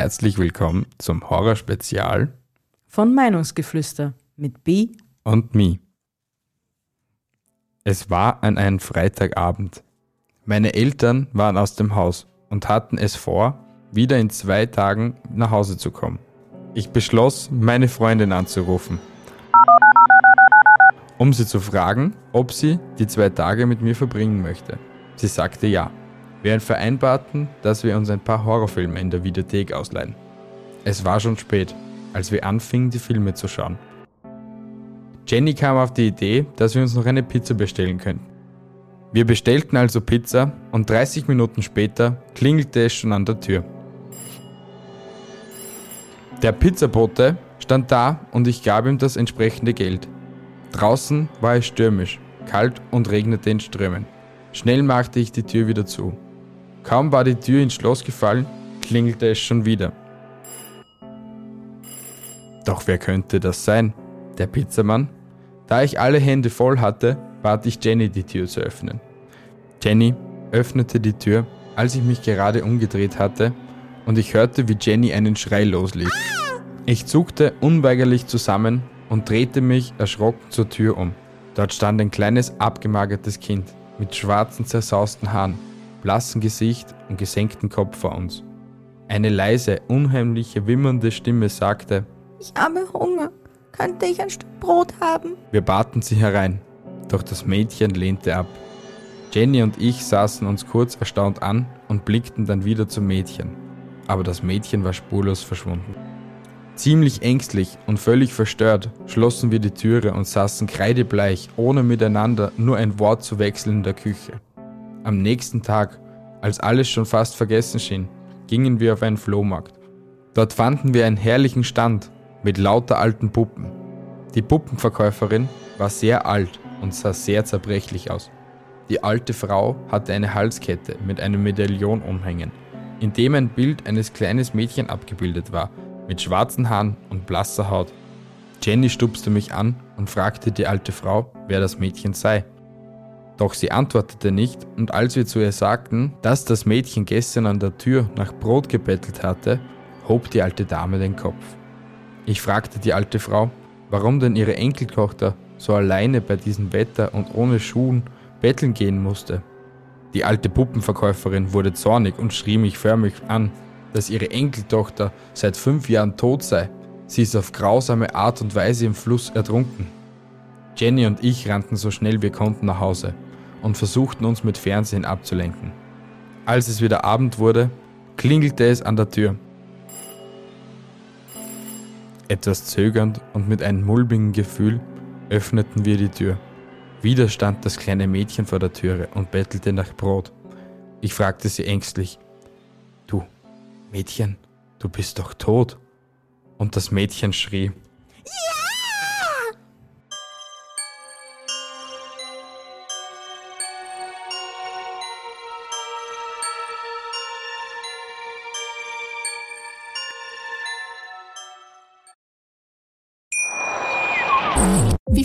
Herzlich willkommen zum Horrorspezial von Meinungsgeflüster mit B und Mi. Es war an einem Freitagabend. Meine Eltern waren aus dem Haus und hatten es vor, wieder in zwei Tagen nach Hause zu kommen. Ich beschloss, meine Freundin anzurufen, um sie zu fragen, ob sie die zwei Tage mit mir verbringen möchte. Sie sagte ja. Wir vereinbarten, dass wir uns ein paar Horrorfilme in der Videothek ausleihen. Es war schon spät, als wir anfingen, die Filme zu schauen. Jenny kam auf die Idee, dass wir uns noch eine Pizza bestellen könnten. Wir bestellten also Pizza und 30 Minuten später klingelte es schon an der Tür. Der Pizzabote stand da und ich gab ihm das entsprechende Geld. Draußen war es stürmisch, kalt und regnete in Strömen. Schnell machte ich die Tür wieder zu. Kaum war die Tür ins Schloss gefallen, klingelte es schon wieder. Doch wer könnte das sein? Der Pizzamann? Da ich alle Hände voll hatte, bat ich Jenny, die Tür zu öffnen. Jenny öffnete die Tür, als ich mich gerade umgedreht hatte, und ich hörte, wie Jenny einen Schrei losließ. Ich zuckte unweigerlich zusammen und drehte mich erschrocken zur Tür um. Dort stand ein kleines, abgemagertes Kind mit schwarzen, zersausten Haaren blassen Gesicht und gesenkten Kopf vor uns. Eine leise, unheimliche, wimmernde Stimme sagte, Ich habe Hunger. Könnte ich ein Stück Brot haben? Wir baten sie herein, doch das Mädchen lehnte ab. Jenny und ich saßen uns kurz erstaunt an und blickten dann wieder zum Mädchen. Aber das Mädchen war spurlos verschwunden. Ziemlich ängstlich und völlig verstört schlossen wir die Türe und saßen kreidebleich, ohne miteinander nur ein Wort zu wechseln in der Küche. Am nächsten Tag, als alles schon fast vergessen schien, gingen wir auf einen Flohmarkt. Dort fanden wir einen herrlichen Stand mit lauter alten Puppen. Die Puppenverkäuferin war sehr alt und sah sehr zerbrechlich aus. Die alte Frau hatte eine Halskette mit einem Medaillon umhängen, in dem ein Bild eines kleinen Mädchen abgebildet war, mit schwarzen Haaren und blasser Haut. Jenny stupste mich an und fragte die alte Frau, wer das Mädchen sei. Doch sie antwortete nicht, und als wir zu ihr sagten, dass das Mädchen gestern an der Tür nach Brot gebettelt hatte, hob die alte Dame den Kopf. Ich fragte die alte Frau, warum denn ihre Enkeltochter so alleine bei diesem Wetter und ohne Schuhen betteln gehen musste. Die alte Puppenverkäuferin wurde zornig und schrie mich förmlich an, dass ihre Enkeltochter seit fünf Jahren tot sei. Sie ist auf grausame Art und Weise im Fluss ertrunken. Jenny und ich rannten so schnell wir konnten nach Hause und versuchten uns mit Fernsehen abzulenken. Als es wieder Abend wurde, klingelte es an der Tür. Etwas zögernd und mit einem mulmigen Gefühl öffneten wir die Tür. Wieder stand das kleine Mädchen vor der Türe und bettelte nach Brot. Ich fragte sie ängstlich, Du, Mädchen, du bist doch tot. Und das Mädchen schrie,